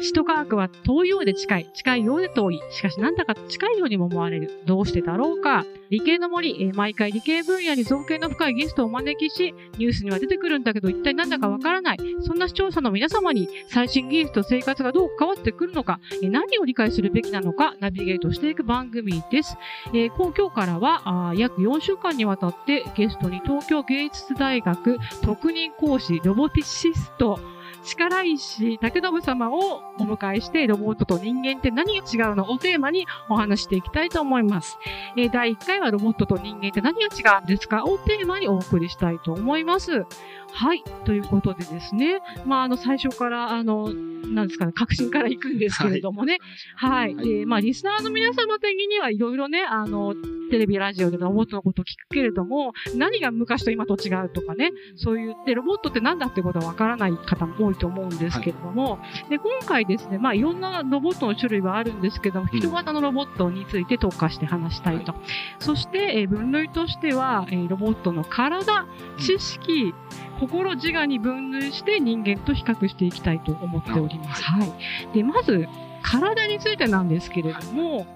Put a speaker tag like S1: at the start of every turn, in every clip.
S1: 死と科学は遠いようで近い、近いようで遠い。しかしなんだか近いようにも思われる。どうしてだろうか。理系の森、毎回理系分野に造形の深いゲストをお招きし、ニュースには出てくるんだけど一体なんだかわからない。そんな視聴者の皆様に最新技術と生活がどう関わってくるのか、何を理解するべきなのか、ナビゲートしていく番組です。えー今日からは約4週間にわたってゲストに東京芸術大学特任講師ロボティシスト力石武信様をお迎えしてロボットと人間って何が違うの？をテーマにお話していきたいと思います。えー第1回はロボットと人間って何が違うんですか？をテーマにお送りしたいと思います。はい。ということでですね。まあ、あの、最初から、あの、なんですかね、革新から行くんですけれどもね。はい。で、まあ、リスナーの皆様的にはいろいろね、あの、テレビ、ラジオでロボットのことを聞くけれども、何が昔と今と違うとかね、そういう、で、ロボットって何だってことはわからない方も多いと思うんですけれども、で、今回ですね、まあ、いろんなロボットの種類はあるんですけども、
S2: うん
S1: 人型のロボットについて特化して話したいと。そして、えー分類としては、えーロボットの体、知識、心自我に分類して人間と比較していきたいと思っております。はい。で、まず、体についてなんですけれども、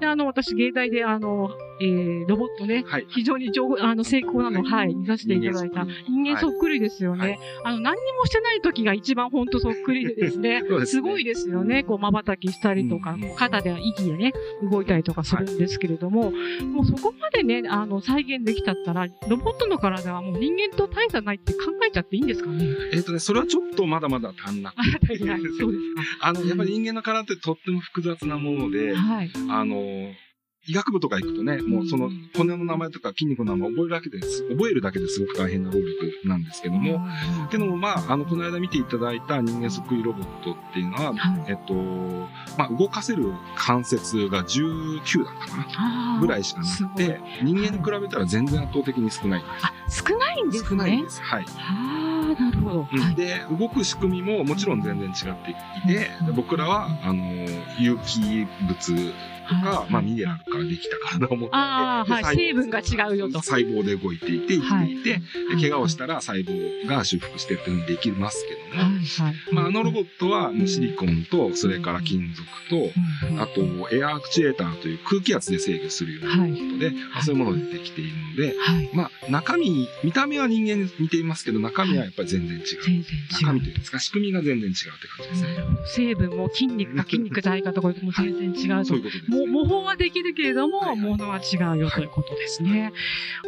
S1: であの、私、芸大で、あの、えーロボットね、
S2: はい。
S1: 非常に上あの成功なの、
S2: は
S1: はい、見させていただいた。人間そっくりですよね。
S2: はい
S1: あの、何にもしてない時が一番本当そっくりで ですね。
S2: すね
S1: すごいですよね。こう、瞬きしたりとか、
S2: うん
S1: 肩で息でね、動いたりとかするんですけれども、もうそこまでね、あの、再現できちゃったら、ロボットの体はもう人間と大差ないって考えちゃっていいんですかね？
S2: えっ、とね、それはちょっとまだまだ足んなく
S1: あ、
S2: て。
S1: そうです
S2: あの、やっぱり人間の体ってとっても複雑なもので
S1: か。、はい。
S2: あの、医学部とか行くとね、もうその骨の名前とか筋肉の名前覚えるだけです、覚えるだけですごく大変な労力なんですけども、けどもまあ、あの、この間見ていただいた人間そっくりロボットっていうのは、
S1: はい。
S2: えっと、まあ、動かせる関節が19だったかな？ぐらいしかなくて、人間に比べたら全然圧倒的に少ないんで
S1: あ、少ないんです
S2: す。
S1: ね。
S2: 少ないんです。はい。
S1: ああ、なるほど。はい。
S2: で、動く仕組みももちろん全然違っていて、
S1: うん
S2: 僕らは、あの、有機物とか、
S1: はい
S2: まあ、ミネラルからできた体を持っていて、
S1: はい。成分が違うよと。
S2: 細胞で動いていて、生きていて、
S1: はい
S2: で怪我をしたら細胞が修復してっていうふうにできますけども。まあ、あのロボットはシリコンと、それから金属と、
S1: うん
S2: あと、エアアクチュエーターという空気圧で制御するような
S1: はい。
S2: ロボットで、まあそういうものでできているので、
S1: はい。
S2: まあ、中身、見た目は人間に似ていますけど、中身はやっぱり全然違う。中身と。いうんですか、仕組みが全然違うって感じですね。
S1: 成分も筋肉が筋肉体かとかも全然違うと
S2: そういうことです、
S1: も
S2: ね。
S1: 模倣はできるけれども、ものは違うよということですね。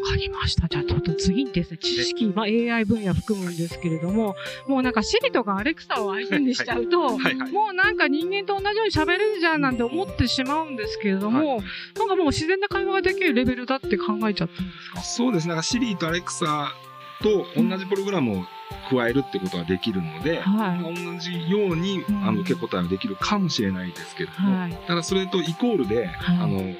S1: わ、かりました。じゃあちょっと次にですね、知識、まあ AI 分野含むんですけれども、もうなんか Siri とか Alexa を相手にしちゃうと。もうなんか人間と同じように喋れるじゃんなんて思ってしまうんですけれども、
S2: はい
S1: なんかもう自然な会話ができるレベルだって考えちゃってるんですか？
S2: そうですね。なんかシリーとアレクサと同じプログラムを加えるってことはできるので、
S1: はい。
S2: 同じように
S1: うん
S2: あの受け答えはできるかもしれないですけれども、
S1: はい。
S2: ただそれとイコールで、
S1: はい
S2: あの、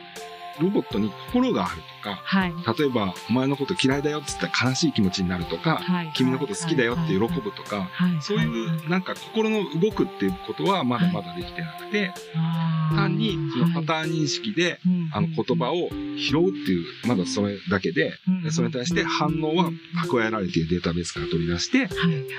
S2: ロボットに心があるとか、
S1: はい。
S2: 例えば、お前のこと嫌いだよって言ったら悲しい気持ちになるとか、
S1: はい。
S2: 君のこと好きだよって喜ぶとか、
S1: はい。
S2: そういうなんか心の動くっていうことはまだまだできてなくて、単にそのパターン認識で、あの言葉を拾うっていう、まだそれだけで、でそれに対して反応は蓄えられているデータベースから取り出して、
S1: はい。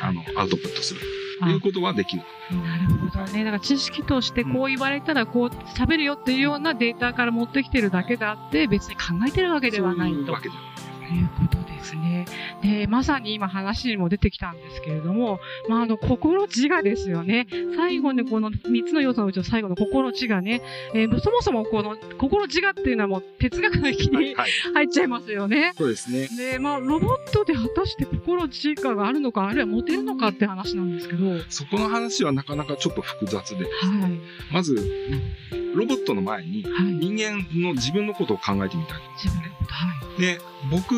S2: あの、アウトプットする。ということはできる。
S1: なるほどね。だから知識としてこう言われたらこう喋るよっていうようなデータから持ってきてるだけであって別に考えてるわけではないと
S2: そういうわけでは
S1: いうことですね。で、まさに今話にも出てきたんですけれども、まあ、あの、心自我ですよね。最後にこの3つの要素のうちの最後の心自我ね。えーそもそもこの心自我っていうのはもう哲学の域に
S2: はい。
S1: 入っちゃいますよね。
S2: そうですね。
S1: で、まあ、ロボットで果たして心自我があるのか、あるいは持てるのかって話なんですけど。はい。
S2: そこの話はなかなかちょっと複雑で、まず、ロボットの前に
S1: はい。
S2: 人間の自分のことを考えてみたいと思うんですね。
S1: 自分のこと。はい。
S2: で、僕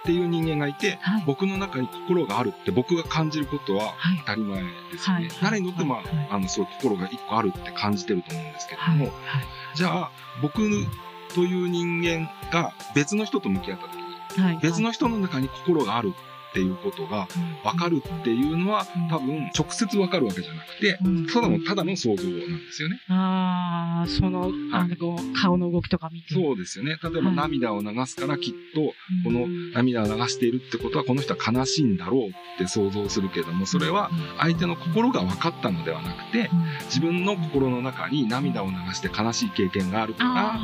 S2: っていう人間がいて、
S1: はい。
S2: 僕の中に心があるって僕が感じることは
S1: はい。
S2: 当たり前ですよね。
S1: はい
S2: 誰にとっても、
S1: はい
S2: あの、そう心が一個あるって感じてると思うんですけれど
S1: はい。
S2: も、
S1: はい。
S2: じゃあ、僕という人間が別の人と向き合った時に、
S1: はい。
S2: 別の人の中に心があるっていうことが分かるっていうのは、多分直接分かるわけじゃなくて、ただの、ただの想像なんですよね。
S1: ああ、その、あの、顔の動きとか見て。
S2: そうですよね。例えば涙を流すからきっと、この涙を流しているってことは、この人は悲しいんだろうって想像するけども、それは相手の心が分かったのではなくて、自分の心の中に涙を流して悲しい経験があるから、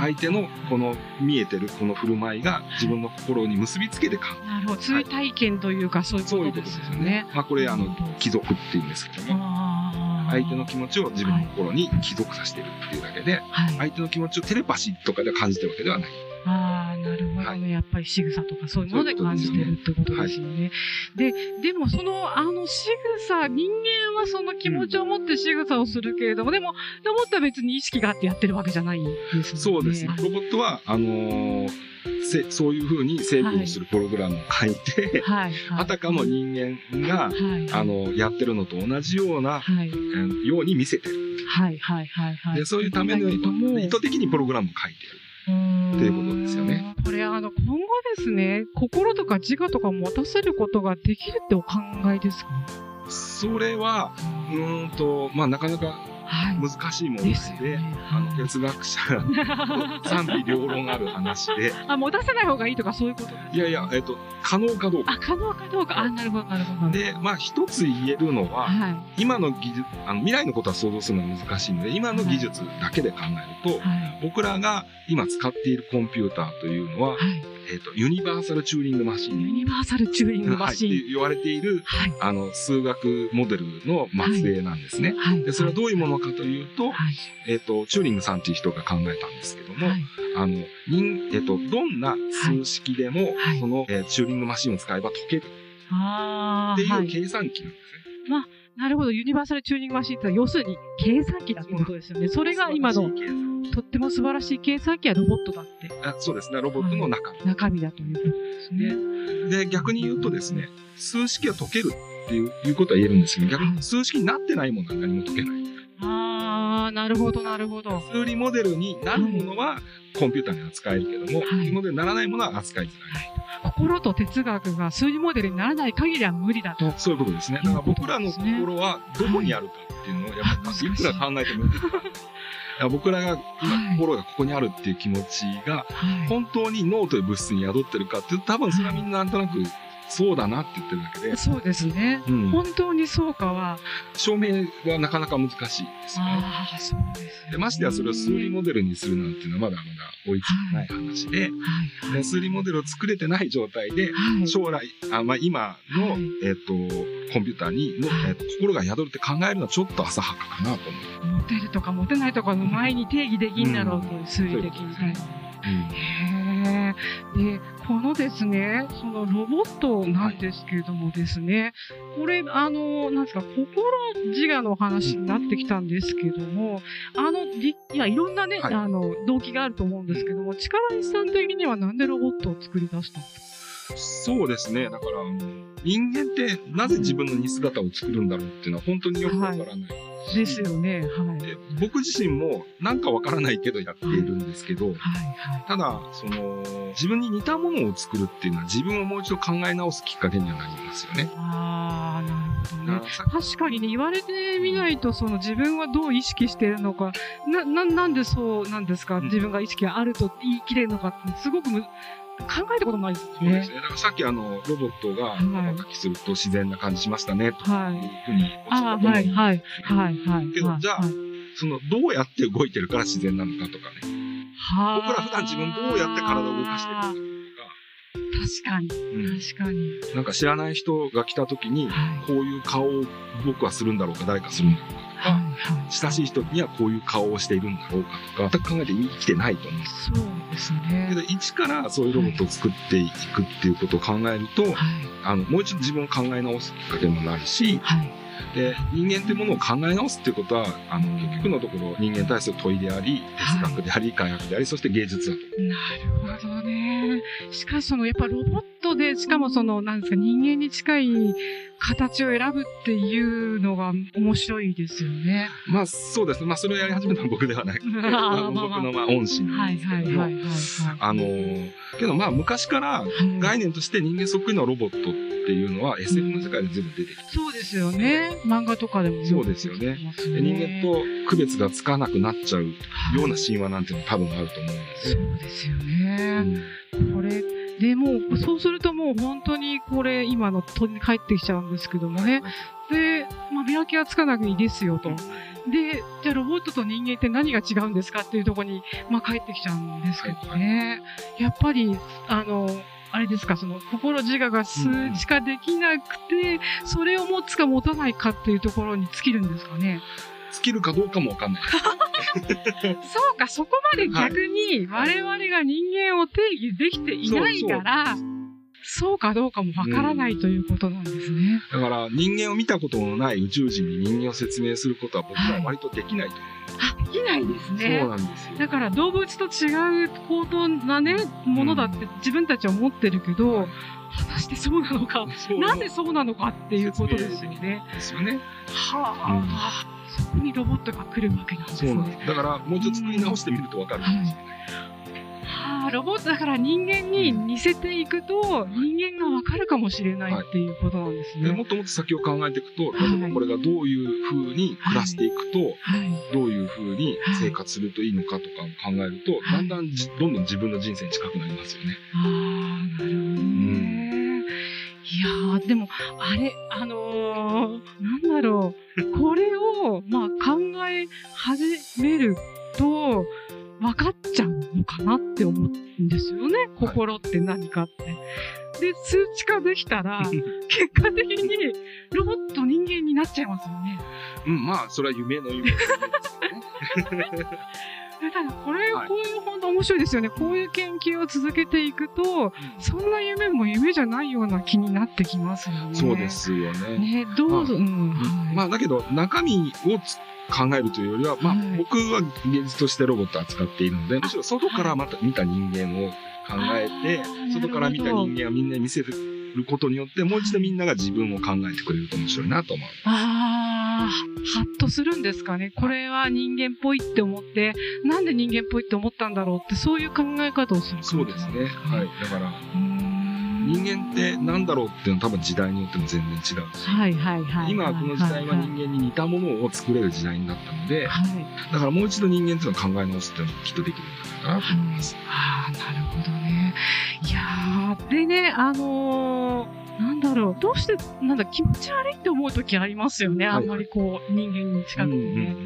S2: 相手のこの見えてるこの振る舞いが自分の心に結びつけて感
S1: なるほど。追体験というか、そういうことですよね。
S2: まあこれ、あの、貴族って言うんですけども。相手の気持ちを自分の心に帰属させてるっていうだけで、はい、相手の気持ちをテレパシーとかで感じてるわけではない。
S1: ああ、なるほどね、はい。やっぱり仕草とかそういうもので感じてるってことですよね。で、でもその、あの仕草、人間はその気持ちを持って仕草をするけれども、うん、でも、でもったら別に意識があってやってるわけじゃないんですよね。
S2: そうです。ロボットは、あのーせそういうふうに制御するプログラムを書いて、はい あたかも人間が、はい、あのやってるのと同じような、はい、ように見せてる。はいはいはいはい、でそういうための意図的にプログラムを書いてる。っていうことですよね。
S1: これあの今後ですね、心とか自我とか持たせることができるってお考えですか？
S2: それは、うんと、まあなかなか難しいもので、はいあの哲学者賛否両論ある話で。
S1: あ、持たせない方がいいとかそういうこと
S2: いやいや、えっと、可能かどうか。
S1: あ、可能かどうか。あ、なるほど、なるほど。
S2: で、まあ一つ言えるのは、はい、今の技術、あの未来のことは想像するのは難しいので、今の技術だけで考えると、はい、僕らが今使っているコンピューターというのは、はいえっ、ー、と、ユニバーサルチューリングマシン。
S1: ユニバーサルチューリングマシン。
S2: はい、って言われている、はい、あの、数学モデルの末裔なんですね。はい、で、それはどういうものかというと、えっ、ー、と、チューリングさんっていう人が考えたんですけども、あの、人、えっ、ー、と、どんな数式でも、その、えー、チューリングマシンを使えば解ける。っていう計算機なんですね。まあ
S1: なるほど。ユニバーサルチューニングマシンって要するに計算機だってことですよね。それが今のとっても素晴らしい計算機はロボットだって。
S2: あそうですね。ロボットの中身。
S1: 中身だということです
S2: ね。で、逆に言うとですね、数式は解けるっていういうことは言えるんですけど、逆に数式になってないものは何も解けない。
S1: なるほど、なるほど。
S2: 数理モデルになるものはコンピューターに扱えるけども、はい、モデルにならないものは扱いづらい。はい
S1: 心と哲学が数字モデルにならない限りは無理だと。
S2: そういうことですね。だから僕らの心はどこにあるかっていうのを、やっぱりいくら考えても僕らが今心がここにあるっていう気持ちが、本当に脳という物質に宿ってるかって多分それはみんななんとなくそうだなって言ってるだけで。
S1: そうですね。うん、本当にそうかは。
S2: 証明はなかなか難しいですね。ああ、そうです、ね、で。ましてやそれを数理モデルにするなんていうのはまだまだ追いついてない話で、はいで数理モデルを作れてない状態で、はい、将来、あまあ、今の、はい、えっ、と、コンピューターにの、えーと、心が宿るって考えるのはちょっと浅はかかなと思
S1: う。持てるとか持てないとかの前に定義できんだろうと、うん、数理的に。へで、このですね、そのロボットなんですけれどもですね、はい、これ、あの、なんですか、心自我の話になってきたんですけども、あの、いや、いろんなね、はい、あの、動機があると思うんですけども、力石さん的にはなんでロボットを作り出したんですか？
S2: そうですね。だから、人間ってなぜ自分の似姿を作るんだろうっていうのは本当によくわからない。はい
S1: ですよね。はい。
S2: 僕自身もなんかわからないけどやっているんですけど、はいはい、ただ、その、自分に似たものを作るっていうのは自分をもう一度考え直すきっかけにはなりますよね。
S1: ああ、なるほどね。確かにね、言われてみないと、その自分はどう意識してるのか、な、な、なんでそうなんですか、自分が意識があると言い切れるのかって、すごくむ考えたことないですね。そうですね。
S2: だからさっきあの、ロボットが書きすると自然な感じしましたね、と。い。うふうにおっしゃったと思うんです、はい、はい、はい。けど、じゃあ、その、どうやって動いてるから自然なのかとかね。は僕ら普段自分どうやって体を動かしてるのか。
S1: 確かに、うん、確かに。
S2: なんか知らない人が来た時に、こういう顔を僕はするんだろうか、誰かするんだろうか。か、はいはい、親しい人にはこういう顔をしているんだろうかとか、全く考えて生きてないと思う。
S1: そうですね。
S2: けど、一からそういうロボットを作っていくっていうことを考えると、はい、あの、もう一度自分を考え直すきっかけにもなるし、はいで人間っていうものを考え直すっていうことはあの結局のところ人間に対する問いであり哲学であり、科学でありそして芸術だと。
S1: なるほどね。しかしそのやっぱロボットでしかもそのなんですか人間に近い形を選ぶっていうのが面白いですよね。
S2: まあそうですね。まあそれをやり始めたのは僕ではない。僕のまあ恩師なんですけども。あのけどまあ昔から概念として人間そっくりのロボットっていうのは SF の世界で全部出てきて、
S1: そうですよね。漫画とかでも
S2: そうですよね。で人間と区別がつかなくなっちゃうような神話なんていうの多分あると思うので。
S1: そうですよね。これ、でもう、そうするともう本当にこれ、今の鳥に帰ってきちゃうんですけどもね。で、まあ、見分けはつかなくいいですよと。で、じゃあロボットと人間って何が違うんですかっていうところに、まあ、帰ってきちゃうんですけどね。やっぱり、あの、あれですか、その心自我が数値化できなくて、それを持つか持たないかっていうところに尽きるんですかね？
S2: 尽きるかどうかもわかんない。
S1: そうか、そこまで逆に我々が人間を定義できていないから、そうかどうかもわからないということなんですね。
S2: だから人間を見たことのない宇宙人に人間を説明することは僕は割とできないと思う。
S1: あ、できないですね。
S2: そうなんですよ。
S1: だから動物と違う高等なね、ものだって自分たちは思ってるけど、果たしてそうなのか、なんでそうなのかっていうことですよね。
S2: ですよね。
S1: はあ、そこにロボットが来るわけなんですね。
S2: だからもうちょっと作り直してみるとわかるかもしれない。
S1: はあ、ロボットだから人間に似せていくと、人間がわかるかもしれないっていうことなんですね。
S2: もっともっと先を考えていくと、例えばこれがどういうふうに暮らしていくと、どういうふうに生活するといいのかとかを考えると、だんだんどんどん自分の人生に近くなりますよね。
S1: ああ、なるほどね。いやー、でも、あれ、あのー、なんだろう。これを、まあ、考え始めると、分かっちゃうのかなって思うんですよね。心って何かって。で、数値化できたら、結果的にロボット人間になっちゃいますよね。
S2: うん、まあ、それは夢の夢ですね。
S1: ただこれ、こういう本当面白いですよね。こういう研究を続けていくと、そんな夢も夢じゃないような気になってきますよね。
S2: そうですよね。
S1: ね、どうぞ。うん。
S2: まあ、だけど、中身を考えるというよりは、まあ、僕は現実としてロボットを扱っているので、むしろ外からまた見た人間を考えて、外から見た人間をみんなに見せることによって、もう一度みんなが自分を考えてくれると面白いなと思う。
S1: ああ、ハッとするんですかね。これは人間っぽいって思って、なんで人間っぽいって思ったんだろうって、そういう考え方をする
S2: そうですね。はい。だから、人間って何だろうっていうのは多分時代によっても全然違うし、
S1: はいはいはい、
S2: 今この時代は人間に似たものを作れる時代になったので、はい、だからもう一度人間っていうのを考え直すっていうのもきっとできるんじゃないかなと思います。
S1: ああ、なるほどね。いやでね、あのー、なんだろう、どうして、なんだ、気持ち悪いって思う時ありますよね。あんまりこう、人間に近くてね。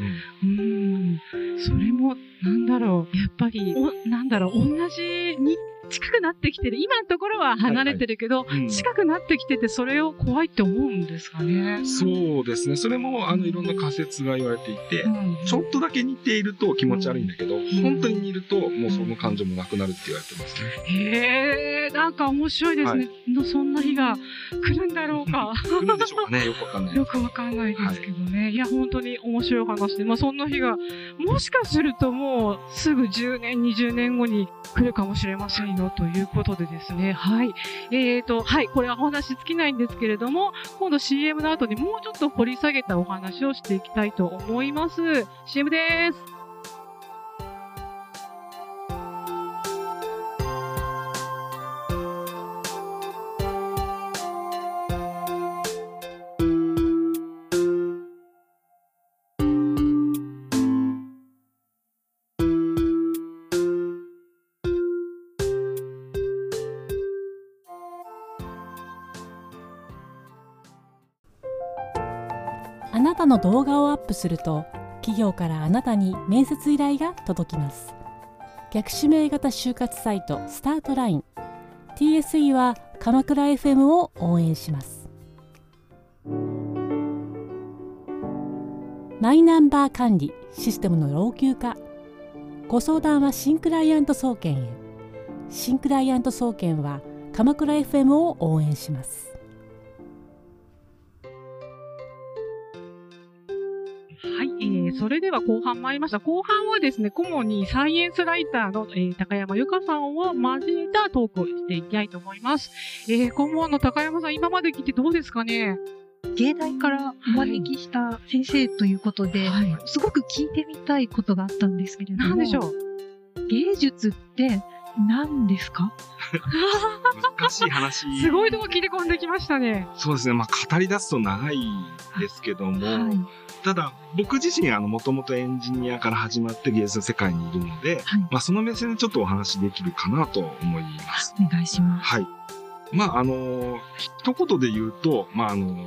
S1: うん、うん、それも、なんだろう、やっぱり、おなんだろう、同じに近くなってきてる。今のところは離れてるけど、はいはいうん、近くなってきてて、それを怖いって思うんですかね。
S2: そうですね。それも、あの、いろんな仮説が言われていて、うん、ちょっとだけ似ていると気持ち悪いんだけど、うん、本当に似ると、もうその感情もなくなるって言われてますね。
S1: へえ、なんか面白いですね。はい、そんな日が来るんだろうか。
S2: 来るんでしょうかね。よくわかんない。
S1: よくわかんないですけどね。はい、いや、本当に面白い話で、まあそんな日が、もしかするともうすぐ10年、20年後に来るかもしれませんよということでですね。はい。えーと、はい。これはお話尽きないんですけれども、今度 CM の後にもうちょっと掘り下げたお話をしていきたいと思います。CM です。
S3: の動画をアップすると企業からあなたに面接依頼が届きます。逆指名型就活サイトスタートライン。TSE は鎌倉 FM を応援します。マイナンバー管理システムの老朽化。ご相談は新クライアント総研へ。新クライアント総研は鎌倉 FM を応援します。
S1: それでは後半参りました。後半はですね、顧問にサイエンスライターの、えー、高山由香さんを交えたトークをしていきたいと思います。えー、顧問の高山さん、今まで聞いてどうですかね？
S4: 芸大からお招きした先生ということで、はい、すごく聞いてみたいことがあったんですけれども。
S1: 何でしょう？
S4: 芸術って何ですか？
S2: 難しい話。
S1: すごいとこ切り込んできましたね。
S2: そうですね。まあ、語り出すと長いですけども、
S4: はい。
S2: ただ、僕自身、あの、もともとエンジニアから始まって芸術の世界にいるので、
S4: はい。
S2: まあ、その目線でちょっとお話できるかなと思います。
S4: お願いします。
S2: はい。まあ、あの、一言で言うと、まあ、あの、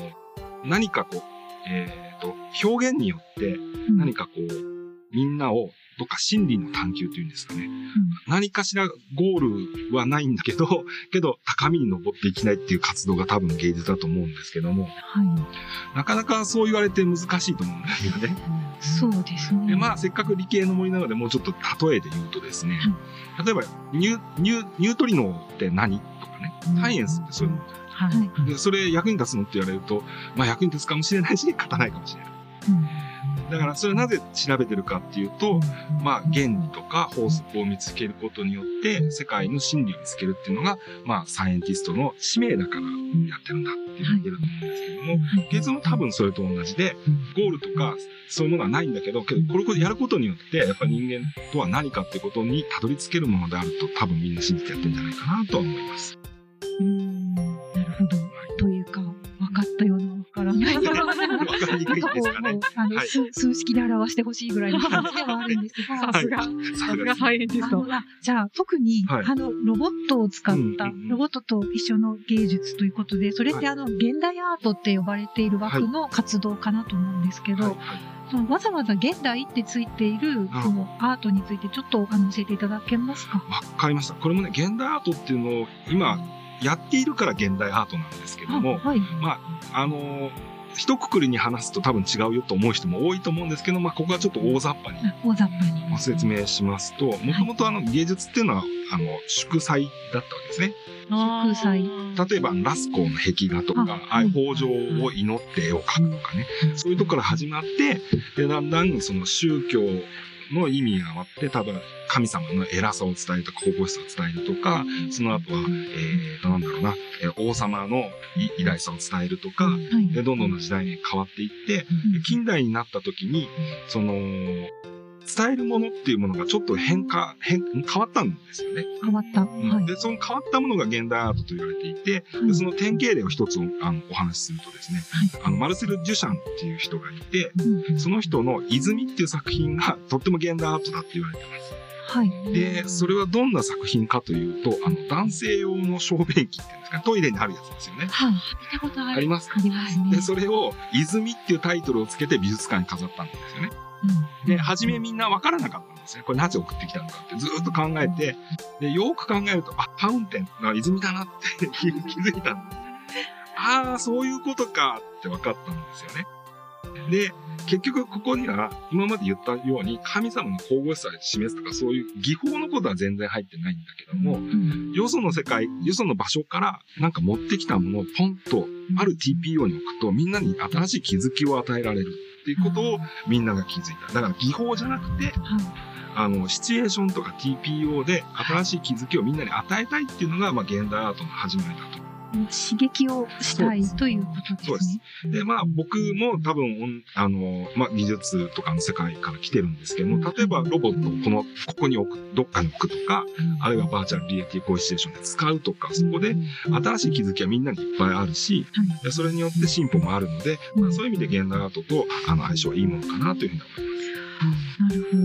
S2: 何かこう、えっ、と、表現によって
S4: うん
S2: 何かこう、みんなをどっか真理の探求というんですかね。何かしらゴールはないんだけど、けど高みに登っていきないっていう活動が多分芸術だと思うんですけども、
S4: はい。
S2: なかなかそう言われて難しいと思うんですよね。
S4: そうですね。
S2: で、まあ、せっかく理系の森なので、もうちょっと例えで言うとですね、例えばニュ、ニュ、ニュートリノって何？とかね、サイエンスってそういうの。
S1: は
S4: はい。
S2: で、それ役に立つのって言われると、まあ役に立つかもしれないし、勝たないかもしれない。だから、それなぜ調べてるかっていうと、まあ、原理とか法則を見つけることによって、世界の真理を見つけるっていうのが、まあ、サイエンティストの使命だからやってるんだって言ってると思うんですけども、
S4: はい
S2: 芸術も多分それと同じで、ゴールとか、そういうものはないんだけど、けど、これをやることによって、やっぱり人間とは何かっていうことにたどり着けるものであると、多分みんな信じてやってるんじゃないかなとは思います。
S4: うん。なるほど。といから。ない。
S2: わかりにくいですかね。
S4: あの、
S2: はい。
S4: 数数式で表してほしいぐらいの感じではあるんですが。
S1: さすが、さすがサイエンティスト。
S4: じゃあ、特に、
S2: はい。
S4: あの、ロボットを使った、ロボットと一緒の芸術ということで、それって
S2: は
S4: あの、現代アートって呼ばれている枠の活動かなと思うんですけど、そのわざわざ現代ってついている、そのアートについてちょっとあの教えていただけますか？
S2: わかりました。これもね、現代アートっていうのを今やっているから現代アートなんですけども、
S4: はい。
S2: まあ、あのー一括りに話すと多分違うよと思う人も多いと思うんですけど、まあ、ここはちょっと大雑把に。ご説明しますと、もともとあの芸術っていうのは、あの、祝祭だったわけですね。
S4: 祝祭。
S2: 例えば、ラスコーの壁画とか、
S4: あ
S2: ああいう豊穣を祈って絵を描くとかね、そういうとこから始まって、で、だんだんその宗教の意味が変わって、多分神様の偉さを伝えるとか、神々しさを伝えるとか、その後は、えーと、なんだろうな、えー王様のい偉大さを伝えるとか、
S4: はい。
S2: で、どんどんの時代に変わっていって、
S4: うん
S2: 近代になった時に、その、伝えるものっていうものがちょっと変化、変、変わったんですよね。
S4: 変わった。はい。
S2: で、その変わったものが現代アートと言われていて、
S4: はい
S2: でその典型例を一つあのお話しするとですね、
S4: はい
S2: あの、マルセル・デュシャンっていう人がいて、
S4: うん
S2: その人の泉っていう作品が とっても現代アートだって言われてます。
S4: はい。
S2: で、それはどんな作品かというと、あの、男性用の小便器っていうんですか、トイレにあるやつですよね。
S4: はい。見たことあ
S2: りますか？
S4: ありますね。
S2: で、それを、泉っていうタイトルをつけて美術館に飾ったんですよね。
S4: うん
S2: で、初めみんなわからなかったんですね。これなぜ送ってきたのかってずーっと考えて、で、よく考えると、あ、ファウンテン、あ泉だなって気気づいたんです。ああ、そういうことかって分かったんですよね。で、結局ここには今まで言ったように神様の神々しさを示すとかそういう技法のことは全然入ってないんだけども、
S4: うん
S2: よその世界、よその場所からなんか持ってきたものをポンとある TPO に置くとみんなに新しい気づきを与えられるっていうことをみんなが気づいた。だから技法じゃなくて、
S4: はい。
S2: あの、シチュエーションとか TPO で新しい気づきをみんなに与えたいっていうのが、まあ、現代アートの始まりだと。
S4: 刺激をしたいということです
S2: そうで。で、まあ、僕も多分、あの、まあ、技術とかの世界から来てるんですけども、例えばロボットをこの、ここに置く、どっかに置くとか、あるいはバーチャルリアリティコイシチュエーションで使うとか、そこで新しい気づきはみんなにいっぱいあるし、
S4: は
S2: それによって進歩もあるので、まあ、そういう意味で現代アートとあの相性はいいものかなというふうに思います。
S4: なるほ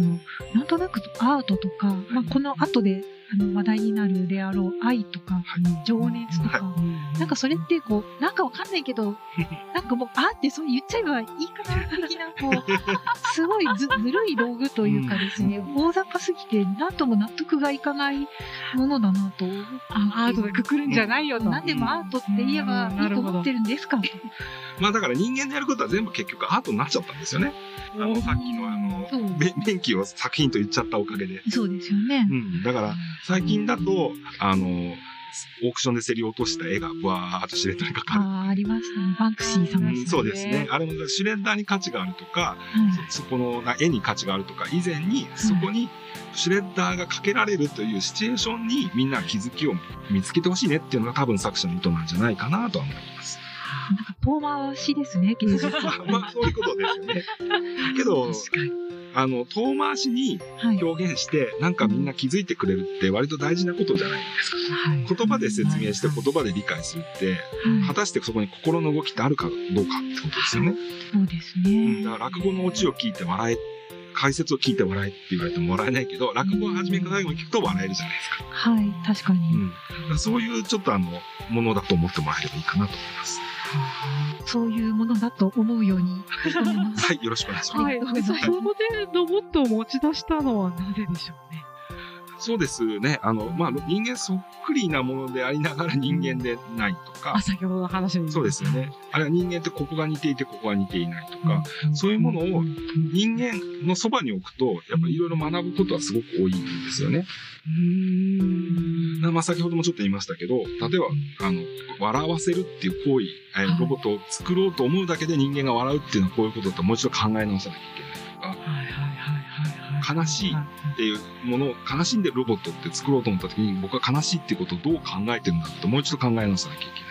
S4: ど。なんとなくアートとか、まあ、この後であの話題になるであろう愛とか、
S2: はい
S4: 情熱とか、なんかそれってこう、なんかわかんないけど、なんかもう、あーってそう言っちゃえばいいかな的な、こう、すごいずずるい道具というかですね、大雑把すぎて、なんとも納得がいかないものだなと。
S1: あアートでくくるんじゃないよと。
S4: なんでもアートって言えばいいと思ってるんですかと。
S2: まあだから人間でやることは全部結局アートになっちゃったんですよね。あの、さっきのあの、便器を作品と言っちゃったおかげで。
S4: そうですよね
S2: う。ん。だから、最近だと、あの、オークションで競り落とした絵がわーっとシュレッダーにかかる。
S4: ああ、ありましたね。バンクシーさん
S2: うん
S4: ですね。
S2: そうですね。あれもシュレッダーに価値があるとか、
S4: はい
S2: そそこのな絵に価値があるとか以前に、そこにシュレッダーがかけられるというシチュエーションにみんな気づきを見つけてほしいねっていうのが多分作者の意図なんじゃないかなとは思います。
S4: なんか遠回しですね、芸術。
S2: まあ、そういうことですよね。けど、
S4: 確かに。
S2: あの、遠回しに表現して、なんかみんな気づいてくれるって割と大事なことじゃないですか。はい、言葉で説明して言葉で理解するって、果たしてそこに心の動きってあるかどうかってことですよね。
S4: そうですね。う
S2: ん、だから落語のオチを聞いて笑え解説を聞いて笑えって言われても笑えないけど、落語を初めから最後に聞くと笑えるじゃないですか。
S4: はい、確かに。
S2: うん、そういうちょっとあの、ものだと思ってもらえればいいかなと思います。
S4: そういうものだと思うように
S2: はい、よろしくお願いします。はい、
S1: そこでロボットを持ち出したのはなぜでしょうね。
S2: そうですね。あの、まあ、人間そっくりなものでありながら人間でないとか。
S1: あ、先ほどの話に。
S2: そうですよね。あるいは人間ってここが似ていてここが似ていないとか、うん、そういうものを人間のそばに置くと、やっぱりいろいろ学ぶことはすごく多いんですよね。うんまあ、先ほどもちょっと言いましたけど、例えば、あの、笑わせるっていう行為、えロボットを作ろうと思うだけで人間が笑うっていうのはこういうことだともう一度考え直さなきゃいけない。悲しいっていうもの、悲しんでるロボットって作ろうと思った時に、僕は悲しいっていうことをどう考えてるんだってもう一度考え直さなきゃいけない。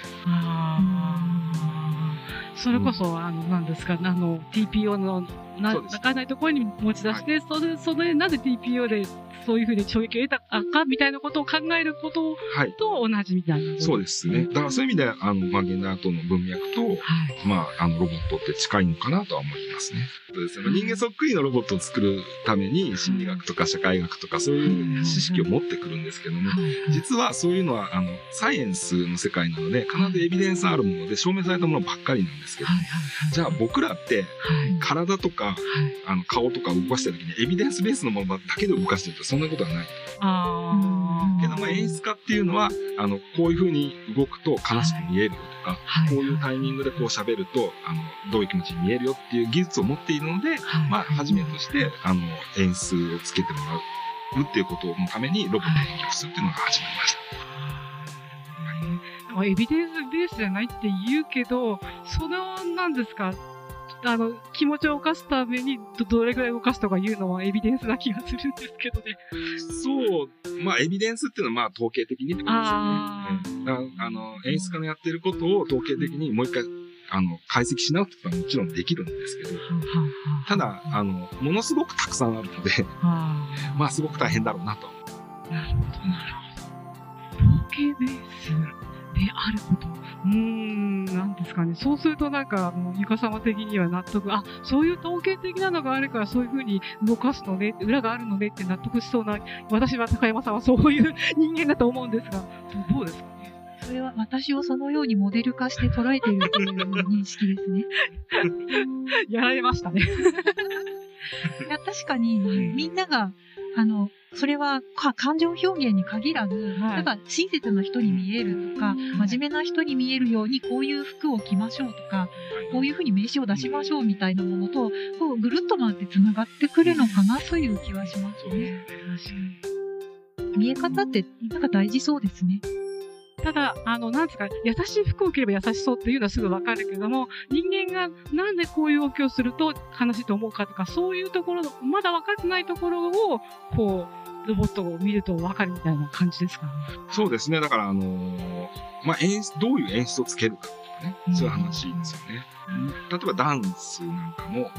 S1: それこそ、うん、あの、なんですか、あの、TPO のな、泣かないところに持ち出して、はい、それ、それ、なぜ TPO でそういうふうに衝撃を得たかみたいなことを考えることと同じみたいな、
S2: はい、そうですね。だからそういう意味で、あの、まあ、現代アートの文脈と、はい、まあ、あの、ロボットって近いのかなとは思いますね。そうですね。人間そっくりのロボットを作るために、心理学とか社会学とかそういう知識を持ってくるんですけども、実はそういうのは、あの、サイエンスの世界なので、必ずエビデンスあるもので証明されたものばっかりなんですけど、じゃあ僕らって、体とか、あの、顔とか動かしてる時にエビデンスベースのものだけで動かしてるとそんなことはない。あけども演出家っていうのは、あの、こういう風に動くと悲しく見えるよとか、はい、こういうタイミングでこう喋ると、あの、どういう気持ちに見えるよっていう技術を持っているので、はい、まあ、はじめとして、あの、演出をつけてもらうっていうことのためにロボットを研究するっていうのが始まりました。
S1: エビデンスベースじゃないって言うけど、それは何ですか？あの、気持ちを動かすためにど、どれぐらい動かすとかいうのはエビデンスな気がするんですけどね。
S2: そう。まあ、エビデンスっていうのは、まあ、統計的にってことですよね。ああの、演出家のやってることを統計的にもう一回、あの、解析し直すことはもちろんできるんですけど、ただ、あの、ものすごくたくさんあるので、まあ、すごく大変だろうなと。
S1: なるほど、なるほど。統計ベースであること。うーん、なんですかね。そうするとなんか、もう、ゆか様的には納得、あ、そういう統計的なのがあるからそういうふうに動かすのね、裏があるのねって納得しそうな、私は高山さんはそういう人間だと思うんですが、どうですかね。
S4: それは私をそのようにモデル化して捉えているという認識ですね。
S1: やられましたね。
S4: いや確かに、みんなが、あの、それは感情表現に限らず、はい、例えば親切な人に見えるとか、真面目な人に見えるようにこういう服を着ましょうとか、こういうふうに名刺を出しましょうみたいなものと、こうぐるっと回って繋がってくるのかなという気はしますね。見え方ってなんか大事そうですね。
S1: ただ、あの、なんつうか、優しい服を着れば優しそうっていうのはすぐわかるけども、人間がなんでこういう動きをすると悲しいと思うかとか、そういうところ、まだ分かってないところを、こう、ロボットを見ると分かるみたいな感じですかね。
S2: そうですね。だから、あのー、まあ、演出、どういう演出をつけるかね、そういう話ですよね。例えばダンスなんかも、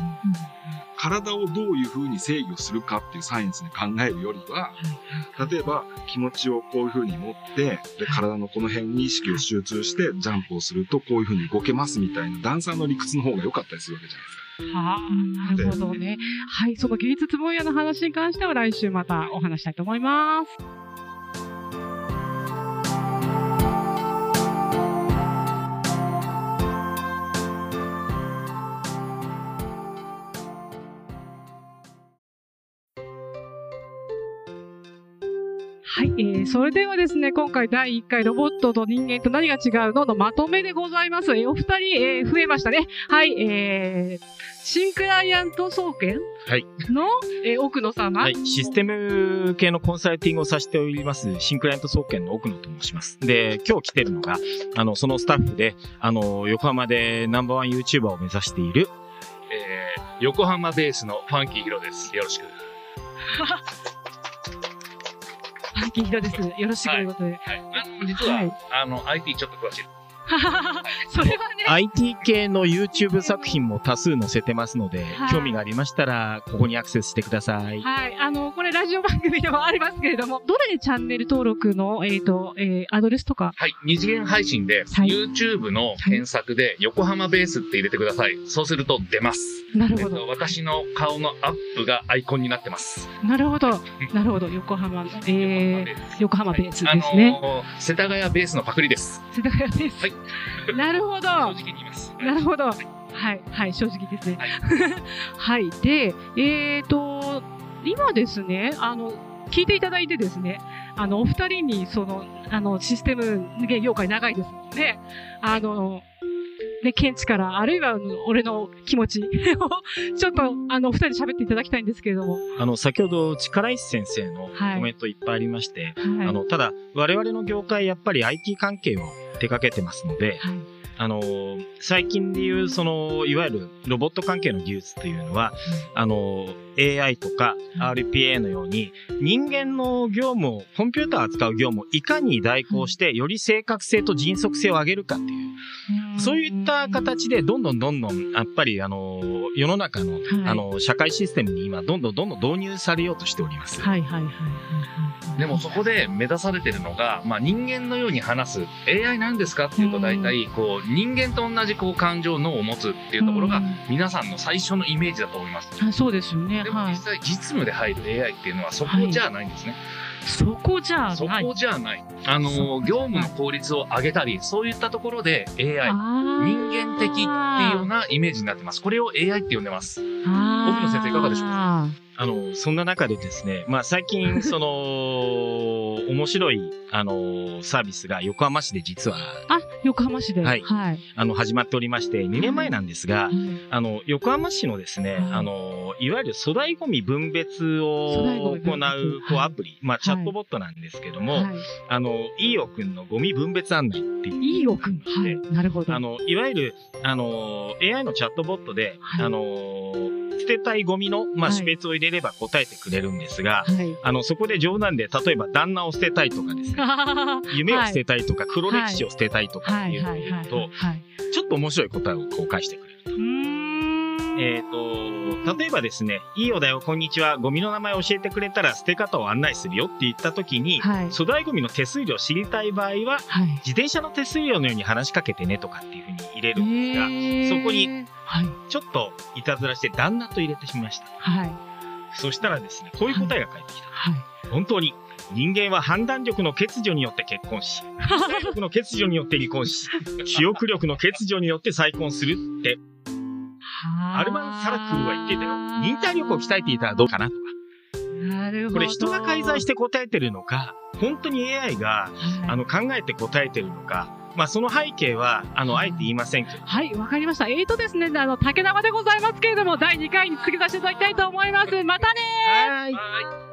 S2: 体をどういうふうに制御するかっていうサイエンスに考えるよりは、例えば気持ちをこういうふうに持って、で体のこの辺に意識を集中してジャンプをするとこういうふうに動けますみたいなダンサーの理屈の方が良かったりするわけじゃないですか。
S1: はあ、なるほどね。はい、その芸術分野の話に関しては来週またお話したいと思います。それではですね、今回第1回ロボットと人間と何が違うの？のまとめでございます。えー、お二人、えー、増えましたね。はい、えー、新クライアント総研？の、はい、えー、奥野様、
S5: はい。システム系のコンサルティングをさせております、新クライアント総研の奥野と申します。で、今日来てるのが、あの、そのスタッフで、あの、横浜でナンバーワン YouTuber を目指している、
S6: えー、横浜ベースのファンキーヒロです。よろしく。
S1: 最近ひろです。よろしくということで。はい。
S6: はい、実は、はい、あの、IT ちょっと詳しい。
S1: それはね。
S5: IT 系の YouTube 作品も多数載せてますので、
S1: はい
S5: 興味がありましたら、ここにアクセスしてください。
S1: はい。あの、これラジオ番組でもありますけれども、どれでチャンネル登録の、えっ、と、えーアドレスとか？
S6: はい。二次元配信で、
S1: はい
S6: YouTube の検索で、横浜ベースって入れてください。そうすると出ます。えっと、
S1: なるほど。
S6: 私の顔のアップがアイコンになってます。
S1: なるほど。なるほど。横浜、えー、横浜ベース
S6: あ
S1: ですね。
S6: のー世田谷ベースのパクリです。
S1: 世田谷ベース。
S6: はい
S1: なるほど。
S6: 正直に言います。
S1: なるほど。はい、はい、正直ですね。
S6: はい
S1: はい。で、えっ、と、今ですね、あの、聞いていただいてですね、あの、お二人に、その、あの、システム業界長いですので、あの、ね、見地から、あるいは、あの俺の気持ちを、ちょっと、あの、お二人で喋っていただきたいんですけれども。
S5: あの、先ほど力石先生の
S1: はい
S5: コメントいっぱいありまして、
S1: はい。
S5: あの、ただ、我々の業界やっぱり IT 関係を手掛けてますので、
S1: はい。
S5: あの、最近でいう、その、いわゆるロボット関係の技術というのは、あの、AI とか RPA のように、人間の業務を、コンピューターを扱う業務をいかに代行して、より正確性と迅速性を上げるかっていう、そういった形で、どんどんどんどん、やっぱり、あの、世の中の、
S1: はい
S5: あの、社会システムに今、どんどんどんどん導入されようとしております。
S1: はいはいはい。
S6: でもそこで目指されてるのが、まあ、人間のように話す AI なんですかっていうと大体こう人間と同じこう感情脳を持つっていうところが
S1: うん
S6: 皆さんの最初のイメージだと思います。
S1: あそうですよね。
S6: でも
S1: はい。
S6: 実際実務で入る AI っていうのはそこじゃないんですね。
S1: そこじゃ
S6: そ
S1: ない。
S6: こじゃない。あの業務の効率を上げたりそういったところで AI 人
S1: 人
S6: 間的っていうようなイメージになってます。これを AI って呼んでます。
S1: 奥
S6: 野先生いかがでしょう
S1: か？
S5: あの、そんな中でですね、まあ最近、その、面白い、あの、サービスが横浜市で実は、
S1: あ、横浜市で。
S5: はい
S1: はい。
S5: あの、始まっておりまして、2年前なんですが
S1: は、い
S5: あの、横浜市のですね、
S1: はい
S5: あの、いわゆる粗大ゴミ分別を行う、こう、
S1: はい
S5: アプリ、まあ、チャットボットなんですけども、
S1: はい。
S5: あの、いいおくんのゴミ分別案内っていう。
S1: いいおくん。はい。なるほど。
S5: あの、いわゆる、あの、AI のチャットボットで、
S1: はい
S5: あの、捨てたいゴミの、まあ、
S1: はい
S5: 種別を入れれば答えてくれるんですが、
S1: はい。
S5: あの、そこで冗談で、例えば旦那を捨てたいとかですね、夢を捨てたいとか、黒歴史を捨てたいとか
S1: はい。
S5: っていうのを。言うと、
S1: はい。
S5: ちょっと面白い答えをこう返してくれる。えっ、と、例えばですね、いいよだよ、こんにちは、ゴミの名前を教えてくれたら捨て方を案内するよって言った時に、
S1: はい。
S5: 粗大ゴミの手数料を知りたい場合は、
S1: はい。
S5: 自転車の手数料のように話しかけてねとかっていうふうに入れるんですが、
S1: えー
S5: そこに、
S1: はい。
S5: ちょっといたずらして旦那と入れてしまいました。
S1: はい。そ
S5: そしたらですね、こういう答えが返ってきた。
S1: はい。
S5: 本当に、人間は判断力の欠如によって結婚し、体力の欠如によって離婚し、記憶力の欠如によって再婚するって、アルマン・サラクーは言ってたよ。忍耐力を鍛えていたらどうかなとか。
S1: なるほど。
S5: これ人が介在して答えてるのか、本当に AI が、
S1: はい
S5: あの、考えて答えてるのか、まあその背景は、あの、あえて言いませんけど、
S1: はい、わかりました。えーとですね、あの、竹玉でございますけれども、第2回に続けさせていただきたいと思います。またねー
S5: はい。
S6: はい